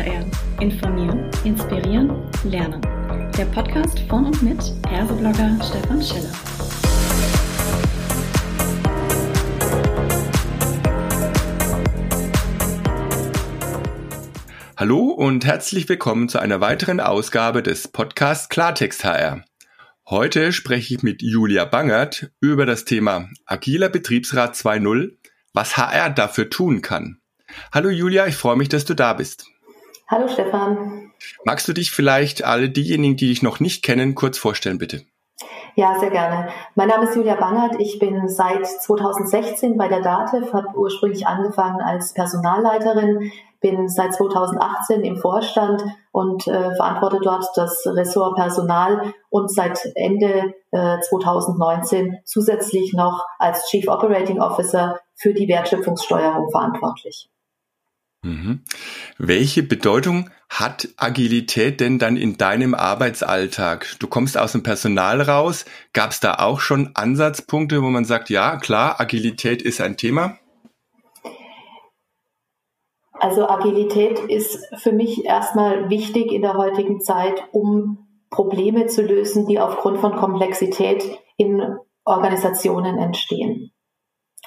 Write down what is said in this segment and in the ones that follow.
HR. Informieren, inspirieren, lernen. Der Podcast von und mit Erseblogger Stefan Schiller. Hallo und herzlich willkommen zu einer weiteren Ausgabe des Podcasts Klartext HR. Heute spreche ich mit Julia Bangert über das Thema Agiler Betriebsrat 2.0, was HR dafür tun kann. Hallo Julia, ich freue mich, dass du da bist. Hallo Stefan. Magst du dich vielleicht alle diejenigen, die dich noch nicht kennen, kurz vorstellen, bitte? Ja, sehr gerne. Mein Name ist Julia Bangert. Ich bin seit 2016 bei der DATEV, habe ursprünglich angefangen als Personalleiterin, bin seit 2018 im Vorstand und äh, verantworte dort das Ressort Personal und seit Ende äh, 2019 zusätzlich noch als Chief Operating Officer für die Wertschöpfungssteuerung verantwortlich. Mhm. Welche Bedeutung hat Agilität denn dann in deinem Arbeitsalltag? Du kommst aus dem Personal raus. Gab es da auch schon Ansatzpunkte, wo man sagt, ja, klar, Agilität ist ein Thema? Also Agilität ist für mich erstmal wichtig in der heutigen Zeit, um Probleme zu lösen, die aufgrund von Komplexität in Organisationen entstehen.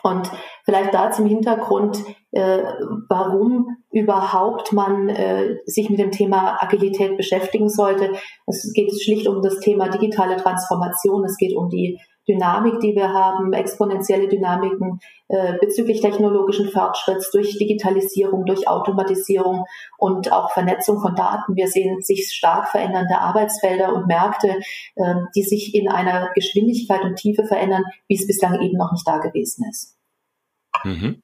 Und vielleicht da zum Hintergrund, äh, warum überhaupt man äh, sich mit dem Thema Agilität beschäftigen sollte. Es geht schlicht um das Thema digitale Transformation. Es geht um die Dynamik, die wir haben, exponentielle Dynamiken äh, bezüglich technologischen Fortschritts durch Digitalisierung, durch Automatisierung und auch Vernetzung von Daten. Wir sehen sich stark verändernde Arbeitsfelder und Märkte, äh, die sich in einer Geschwindigkeit und Tiefe verändern, wie es bislang eben noch nicht da gewesen ist. Mhm.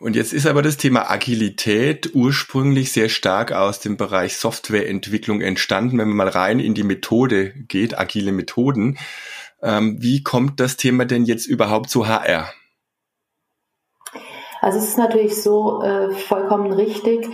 Und jetzt ist aber das Thema Agilität ursprünglich sehr stark aus dem Bereich Softwareentwicklung entstanden, wenn man mal rein in die Methode geht, agile Methoden. Ähm, wie kommt das Thema denn jetzt überhaupt zu HR? Also es ist natürlich so äh, vollkommen richtig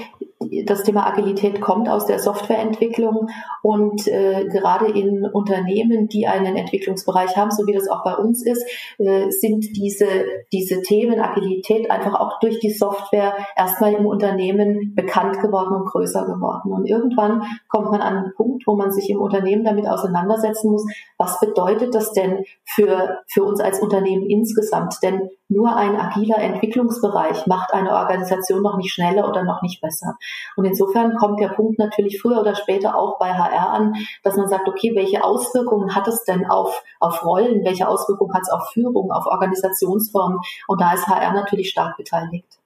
das Thema Agilität kommt aus der Softwareentwicklung und äh, gerade in Unternehmen, die einen Entwicklungsbereich haben, so wie das auch bei uns ist, äh, sind diese, diese Themen Agilität einfach auch durch die Software erstmal im Unternehmen bekannt geworden und größer geworden. Und irgendwann kommt man an einen Punkt, wo man sich im Unternehmen damit auseinandersetzen muss, was bedeutet das denn für, für uns als Unternehmen insgesamt? Denn nur ein agiler Entwicklungsbereich macht eine Organisation noch nicht schneller oder noch nicht besser. Und insofern kommt der Punkt natürlich früher oder später auch bei HR an, dass man sagt, okay, welche Auswirkungen hat es denn auf, auf Rollen? Welche Auswirkungen hat es auf Führung, auf Organisationsformen? Und da ist HR natürlich stark beteiligt.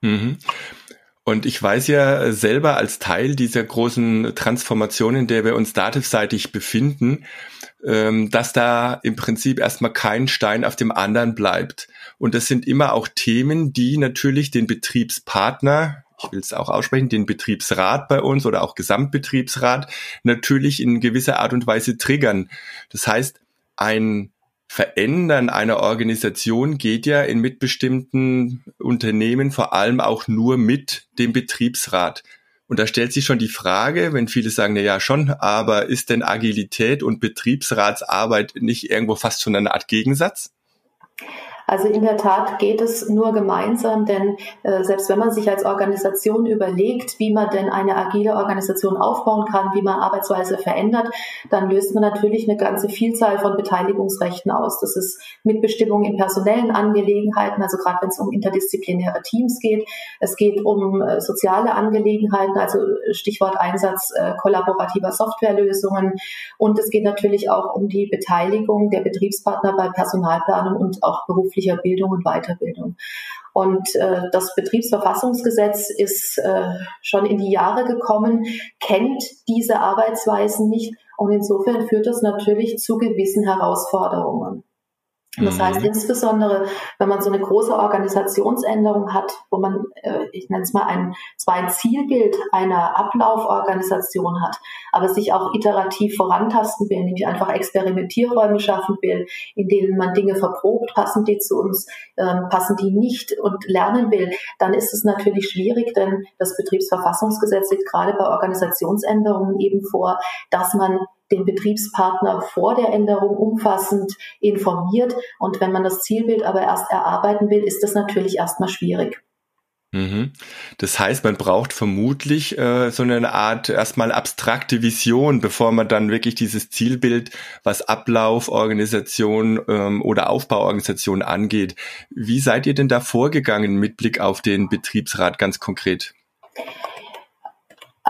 Mhm. Und ich weiß ja selber als Teil dieser großen Transformation, in der wir uns dativseitig befinden, ähm, dass da im Prinzip erstmal kein Stein auf dem anderen bleibt. Und das sind immer auch Themen, die natürlich den Betriebspartner, ich will es auch aussprechen, den Betriebsrat bei uns oder auch Gesamtbetriebsrat natürlich in gewisser Art und Weise triggern. Das heißt, ein Verändern einer Organisation geht ja in mitbestimmten Unternehmen vor allem auch nur mit dem Betriebsrat. Und da stellt sich schon die Frage, wenn viele sagen, na ja schon, aber ist denn Agilität und Betriebsratsarbeit nicht irgendwo fast schon eine Art Gegensatz? Also in der Tat geht es nur gemeinsam, denn äh, selbst wenn man sich als Organisation überlegt, wie man denn eine agile Organisation aufbauen kann, wie man Arbeitsweise verändert, dann löst man natürlich eine ganze Vielzahl von Beteiligungsrechten aus. Das ist Mitbestimmung in personellen Angelegenheiten, also gerade wenn es um interdisziplinäre Teams geht. Es geht um äh, soziale Angelegenheiten, also Stichwort Einsatz äh, kollaborativer Softwarelösungen. Und es geht natürlich auch um die Beteiligung der Betriebspartner bei Personalplanung und auch beruflich beruflicher Bildung und Weiterbildung. Und äh, das Betriebsverfassungsgesetz ist äh, schon in die Jahre gekommen, kennt diese Arbeitsweisen nicht und insofern führt das natürlich zu gewissen Herausforderungen. Das mhm. heißt insbesondere, wenn man so eine große Organisationsänderung hat, wo man, äh, ich nenne es mal ein, zwar ein Zielbild einer Ablauforganisation hat, aber sich auch iterativ vorantasten will, nämlich einfach Experimentierräume schaffen will, in denen man Dinge verprobt, passen die zu uns, ähm, passen die nicht und lernen will, dann ist es natürlich schwierig, denn das Betriebsverfassungsgesetz sieht gerade bei Organisationsänderungen eben vor, dass man den Betriebspartner vor der Änderung umfassend informiert. Und wenn man das Zielbild aber erst erarbeiten will, ist das natürlich erstmal schwierig. Mhm. Das heißt, man braucht vermutlich äh, so eine Art erstmal abstrakte Vision, bevor man dann wirklich dieses Zielbild, was Ablauf, Organisation ähm, oder Aufbauorganisation angeht. Wie seid ihr denn da vorgegangen mit Blick auf den Betriebsrat ganz konkret?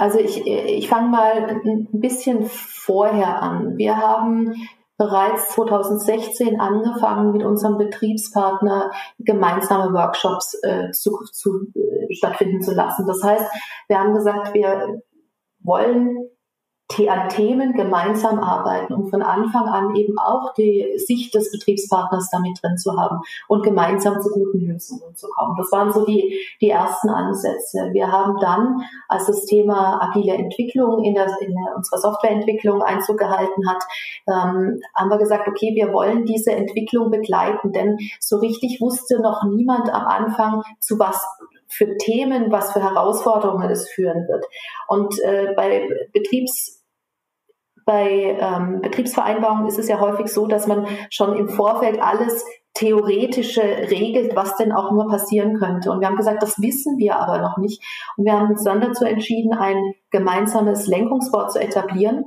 Also ich, ich fange mal ein bisschen vorher an. Wir haben bereits 2016 angefangen, mit unserem Betriebspartner gemeinsame Workshops äh, zu, zu, äh, stattfinden zu lassen. Das heißt, wir haben gesagt, wir wollen an Themen gemeinsam arbeiten und von Anfang an eben auch die Sicht des Betriebspartners damit drin zu haben und gemeinsam zu guten Lösungen zu kommen. Das waren so die, die ersten Ansätze. Wir haben dann, als das Thema agile Entwicklung in, der, in der, unserer Softwareentwicklung Einzug gehalten hat, ähm, haben wir gesagt, okay, wir wollen diese Entwicklung begleiten, denn so richtig wusste noch niemand am Anfang, zu was für Themen, was für Herausforderungen es führen wird. Und äh, bei Betriebs bei ähm, Betriebsvereinbarungen ist es ja häufig so, dass man schon im Vorfeld alles theoretische regelt, was denn auch nur passieren könnte. Und wir haben gesagt, das wissen wir aber noch nicht. Und wir haben uns dann dazu entschieden, ein gemeinsames Lenkungsboard zu etablieren,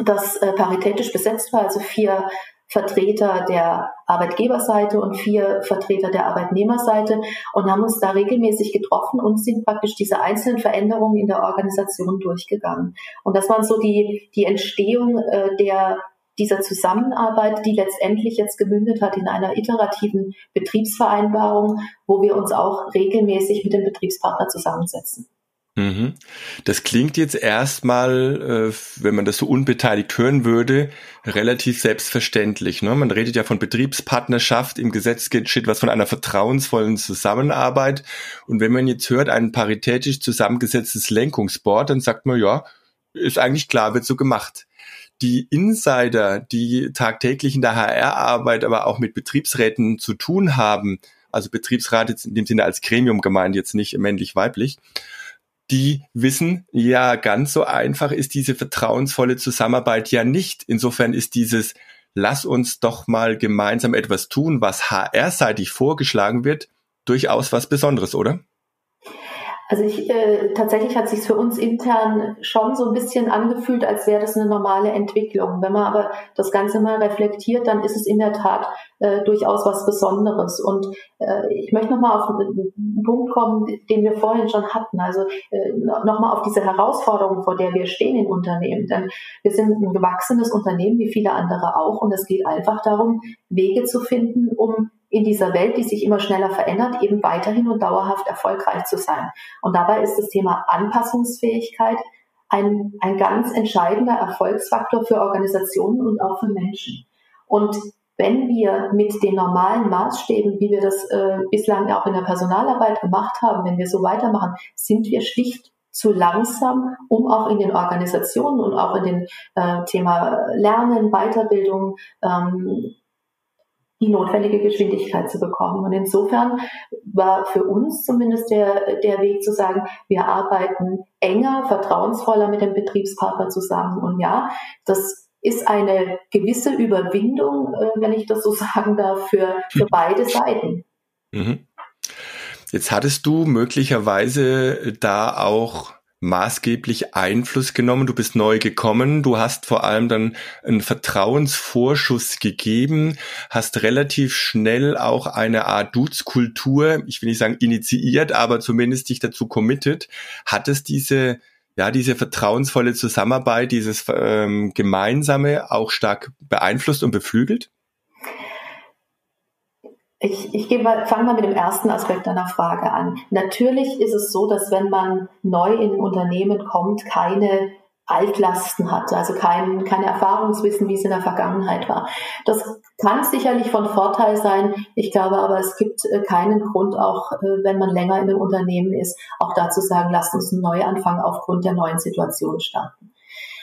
das äh, paritätisch besetzt war, also vier Vertreter der Arbeitgeberseite und vier Vertreter der Arbeitnehmerseite und haben uns da regelmäßig getroffen und sind praktisch diese einzelnen Veränderungen in der Organisation durchgegangen. Und das waren so die, die Entstehung äh, der dieser Zusammenarbeit, die letztendlich jetzt gemündet hat in einer iterativen Betriebsvereinbarung, wo wir uns auch regelmäßig mit dem Betriebspartner zusammensetzen. Mhm. Das klingt jetzt erstmal, äh, wenn man das so unbeteiligt hören würde, relativ selbstverständlich. Ne? Man redet ja von Betriebspartnerschaft, im Gesetz steht was von einer vertrauensvollen Zusammenarbeit. Und wenn man jetzt hört, ein paritätisch zusammengesetztes Lenkungsboard, dann sagt man, ja, ist eigentlich klar, wird so gemacht. Die Insider, die tagtäglich in der HR-Arbeit, aber auch mit Betriebsräten zu tun haben, also Betriebsrat jetzt in dem Sinne als Gremium gemeint, jetzt nicht männlich-weiblich, die wissen, ja, ganz so einfach ist diese vertrauensvolle Zusammenarbeit ja nicht. Insofern ist dieses Lass uns doch mal gemeinsam etwas tun, was HR-seitig vorgeschlagen wird, durchaus was Besonderes, oder? Also ich, äh, tatsächlich hat sich für uns intern schon so ein bisschen angefühlt, als wäre das eine normale Entwicklung. Wenn man aber das Ganze mal reflektiert, dann ist es in der Tat äh, durchaus was Besonderes. Und äh, ich möchte nochmal auf einen Punkt kommen, den wir vorhin schon hatten. Also äh, nochmal auf diese Herausforderung, vor der wir stehen in Unternehmen. Denn wir sind ein gewachsenes Unternehmen, wie viele andere auch. Und es geht einfach darum, Wege zu finden, um in dieser Welt, die sich immer schneller verändert, eben weiterhin und dauerhaft erfolgreich zu sein. Und dabei ist das Thema Anpassungsfähigkeit ein, ein ganz entscheidender Erfolgsfaktor für Organisationen und auch für Menschen. Und wenn wir mit den normalen Maßstäben, wie wir das äh, bislang auch in der Personalarbeit gemacht haben, wenn wir so weitermachen, sind wir schlicht zu langsam, um auch in den Organisationen und auch in den äh, Thema Lernen, Weiterbildung ähm, die notwendige Geschwindigkeit zu bekommen. Und insofern war für uns zumindest der, der Weg zu sagen, wir arbeiten enger, vertrauensvoller mit dem Betriebspartner zusammen. Und ja, das ist eine gewisse Überwindung, äh, wenn ich das so sagen darf, für, für beide Seiten. Mhm. Jetzt hattest du möglicherweise da auch maßgeblich Einfluss genommen. Du bist neu gekommen. Du hast vor allem dann einen Vertrauensvorschuss gegeben, hast relativ schnell auch eine Art Dutzkultur, ich will nicht sagen initiiert, aber zumindest dich dazu committed. Hat es diese ja, diese vertrauensvolle Zusammenarbeit, dieses ähm, Gemeinsame auch stark beeinflusst und beflügelt? Ich, ich fange mal mit dem ersten Aspekt deiner Frage an. Natürlich ist es so, dass wenn man neu in ein Unternehmen kommt, keine Altlasten hat, also kein, keine Erfahrungswissen, wie es in der Vergangenheit war. Das kann sicherlich von Vorteil sein. Ich glaube aber, es gibt äh, keinen Grund, auch äh, wenn man länger in einem Unternehmen ist, auch dazu sagen, lasst uns einen Neuanfang aufgrund der neuen Situation starten.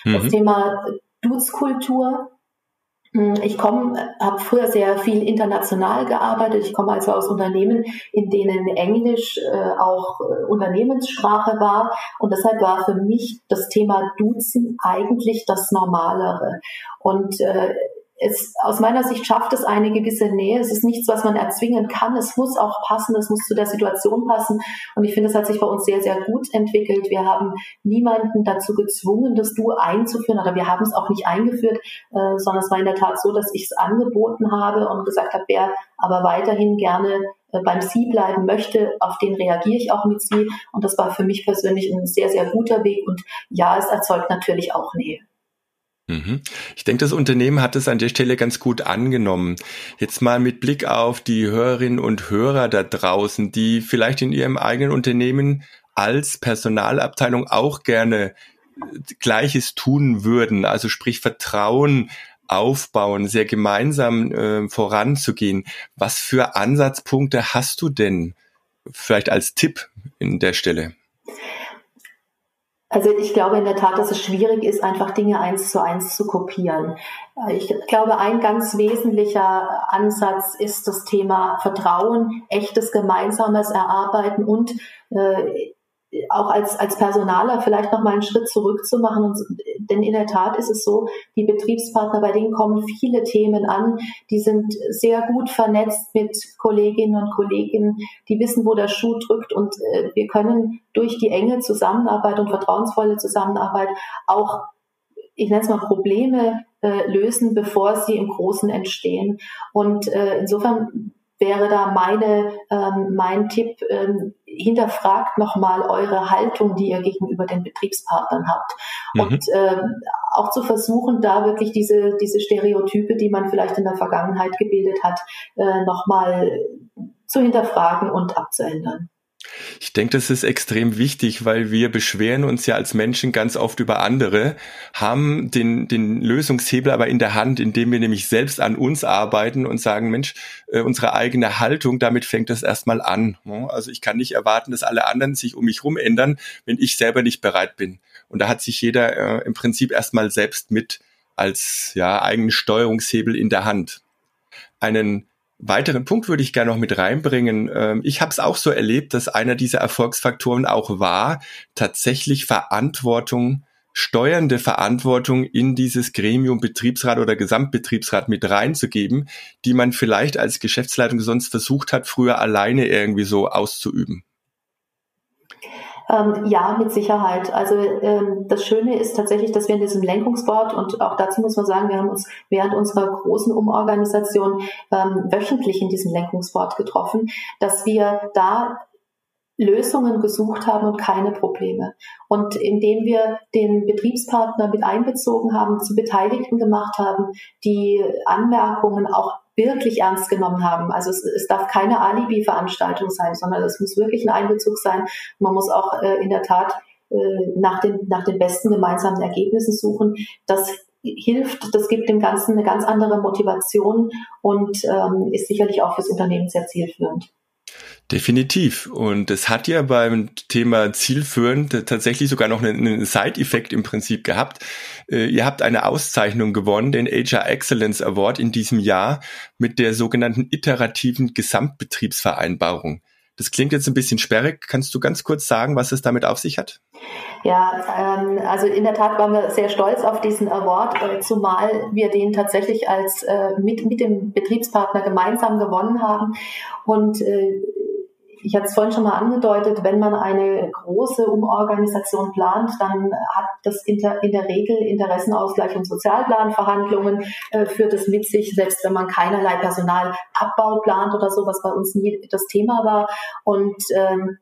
Mhm. Das Thema Duzkultur hm, ich komme, habe früher sehr viel international gearbeitet. Ich komme also aus Unternehmen, in denen Englisch äh, auch äh, Unternehmenssprache war. Und deshalb war für mich das Thema Duzen eigentlich das Normalere. Und äh, es, aus meiner Sicht schafft es eine gewisse Nähe. Es ist nichts, was man erzwingen kann. Es muss auch passen. Es muss zu der Situation passen. Und ich finde, es hat sich bei uns sehr, sehr gut entwickelt. Wir haben niemanden dazu gezwungen, das Du einzuführen oder wir haben es auch nicht eingeführt, äh, sondern es war in der Tat so, dass ich es angeboten habe und gesagt habe, wer aber weiterhin gerne äh, beim Sie bleiben möchte, auf den reagiere ich auch mit Sie. Und das war für mich persönlich ein sehr, sehr guter Weg. Und ja, es erzeugt natürlich auch Nähe. Mhm. Ich denke, das Unternehmen hat es an der Stelle ganz gut angenommen. Jetzt mal mit Blick auf die Hörerinnen und Hörer da draußen, die vielleicht in ihrem eigenen Unternehmen als Personalabteilung auch gerne Gleiches tun würden, also sprich Vertrauen aufbauen, sehr gemeinsam äh, voranzugehen. Was für Ansatzpunkte hast du denn vielleicht als Tipp in der Stelle? Also ich glaube in der Tat, dass es schwierig ist, einfach Dinge eins zu eins zu kopieren. Ich glaube, ein ganz wesentlicher Ansatz ist das Thema Vertrauen, echtes gemeinsames Erarbeiten und äh, auch als, als Personaler vielleicht noch mal einen Schritt zurück zu machen. Und, denn in der Tat ist es so, die Betriebspartner, bei denen kommen viele Themen an, die sind sehr gut vernetzt mit Kolleginnen und Kollegen, die wissen, wo der Schuh drückt und äh, wir können durch die enge Zusammenarbeit und vertrauensvolle Zusammenarbeit auch ich nenne es mal Probleme äh, lösen, bevor sie im Großen entstehen. Und äh, insofern wäre da meine, ähm, mein Tipp, ähm, hinterfragt nochmal eure Haltung, die ihr gegenüber den Betriebspartnern habt. Mhm. Und ähm, auch zu versuchen, da wirklich diese, diese Stereotype, die man vielleicht in der Vergangenheit gebildet hat, äh, nochmal zu hinterfragen und abzuändern. Ich denke, das ist extrem wichtig, weil wir beschweren uns ja als Menschen ganz oft über andere, haben den, den Lösungshebel aber in der Hand, indem wir nämlich selbst an uns arbeiten und sagen, Mensch, äh, unsere eigene Haltung, damit fängt das erstmal an. Also ich kann nicht erwarten, dass alle anderen sich um mich rum ändern, wenn ich selber nicht bereit bin. Und da hat sich jeder äh, im Prinzip erstmal selbst mit als ja eigenen Steuerungshebel in der Hand. Einen weiteren Punkt würde ich gerne noch mit reinbringen. Ähm, ich habe es auch so erlebt, dass einer dieser Erfolgsfaktoren auch war, tatsächlich Verantwortung, steuernde Verantwortung in dieses Gremium Betriebsrat oder Gesamtbetriebsrat mit reinzugeben, die man vielleicht als Geschäftsleitung sonst versucht hat, früher alleine irgendwie so auszuüben. Ähm, ja, mit Sicherheit. Also ähm, das Schöne ist tatsächlich, dass wir in diesem Lenkungsboard und auch dazu muss man sagen, wir haben uns während unserer großen Umorganisation ähm, wöchentlich in diesem Lenkungsboard getroffen, dass wir da Lösungen gesucht haben und keine Probleme. Und indem wir den Betriebspartner mit einbezogen haben, zu Beteiligten gemacht haben, die Anmerkungen auch wirklich ernst genommen haben. Also es, es darf keine Alibi-Veranstaltung sein, sondern es muss wirklich ein Einbezug sein. Man muss auch äh, in der Tat äh, nach, den, nach den besten gemeinsamen Ergebnissen suchen. Das hilft, das gibt dem Ganzen eine ganz andere Motivation und ähm, ist sicherlich auch fürs Unternehmen sehr zielführend. Definitiv. Und es hat ja beim Thema zielführend tatsächlich sogar noch einen Side-Effekt im Prinzip gehabt. Äh, ihr habt eine Auszeichnung gewonnen, den HR Excellence Award in diesem Jahr mit der sogenannten iterativen Gesamtbetriebsvereinbarung. Das klingt jetzt ein bisschen sperrig. Kannst du ganz kurz sagen, was es damit auf sich hat? Ja, ähm, also in der Tat waren wir sehr stolz auf diesen Award, äh, zumal wir den tatsächlich als äh, mit, mit dem Betriebspartner gemeinsam gewonnen haben. Und äh, ich hatte es vorhin schon mal angedeutet, wenn man eine große Umorganisation plant, dann hat das in der, in der Regel Interessenausgleich und Sozialplanverhandlungen, äh, führt es mit sich, selbst wenn man keinerlei Personalabbau plant oder so, was bei uns nie das Thema war. Und ähm,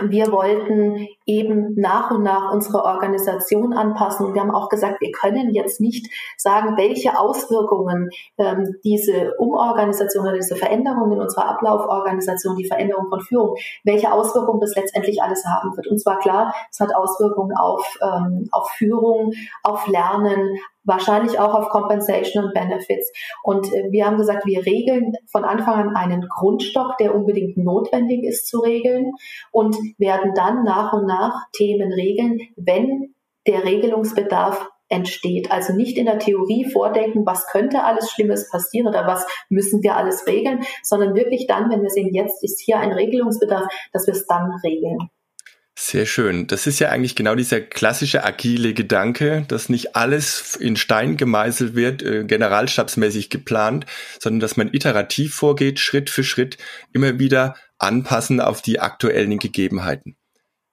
wir wollten eben nach und nach unsere Organisation anpassen. Und wir haben auch gesagt, wir können jetzt nicht sagen, welche Auswirkungen ähm, diese Umorganisation oder diese Veränderung in unserer Ablauforganisation, die Veränderung von Führung, welche Auswirkungen das letztendlich alles haben wird. Und zwar klar, es hat Auswirkungen auf, ähm, auf Führung, auf Lernen, wahrscheinlich auch auf Compensation und Benefits. Und äh, wir haben gesagt, wir regeln von Anfang an einen Grundstock, der unbedingt notwendig ist zu regeln und werden dann nach und nach Themen regeln, wenn der Regelungsbedarf entsteht. Also nicht in der Theorie vordenken, was könnte alles Schlimmes passieren oder was müssen wir alles regeln, sondern wirklich dann, wenn wir sehen, jetzt ist hier ein Regelungsbedarf, dass wir es dann regeln. Sehr schön. Das ist ja eigentlich genau dieser klassische agile Gedanke, dass nicht alles in Stein gemeißelt wird, äh, generalstabsmäßig geplant, sondern dass man iterativ vorgeht, Schritt für Schritt, immer wieder anpassen auf die aktuellen Gegebenheiten.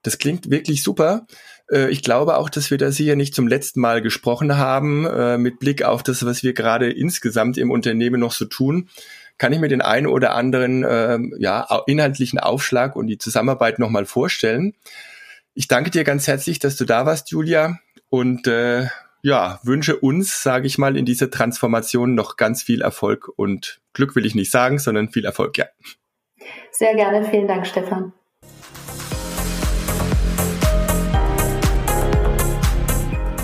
Das klingt wirklich super. Äh, ich glaube auch, dass wir das hier nicht zum letzten Mal gesprochen haben, äh, mit Blick auf das, was wir gerade insgesamt im Unternehmen noch so tun. Kann ich mir den einen oder anderen ähm, ja, inhaltlichen Aufschlag und die Zusammenarbeit nochmal vorstellen. Ich danke dir ganz herzlich, dass du da warst, Julia, und äh, ja, wünsche uns, sage ich mal, in dieser Transformation noch ganz viel Erfolg und Glück will ich nicht sagen, sondern viel Erfolg, ja. Sehr gerne, vielen Dank, Stefan.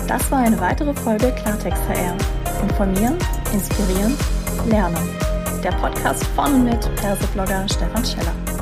Das war eine weitere Folge Klartext HR. Informieren, inspirieren, lernen. Der Podcast von mit Perseblogger Stefan Scheller.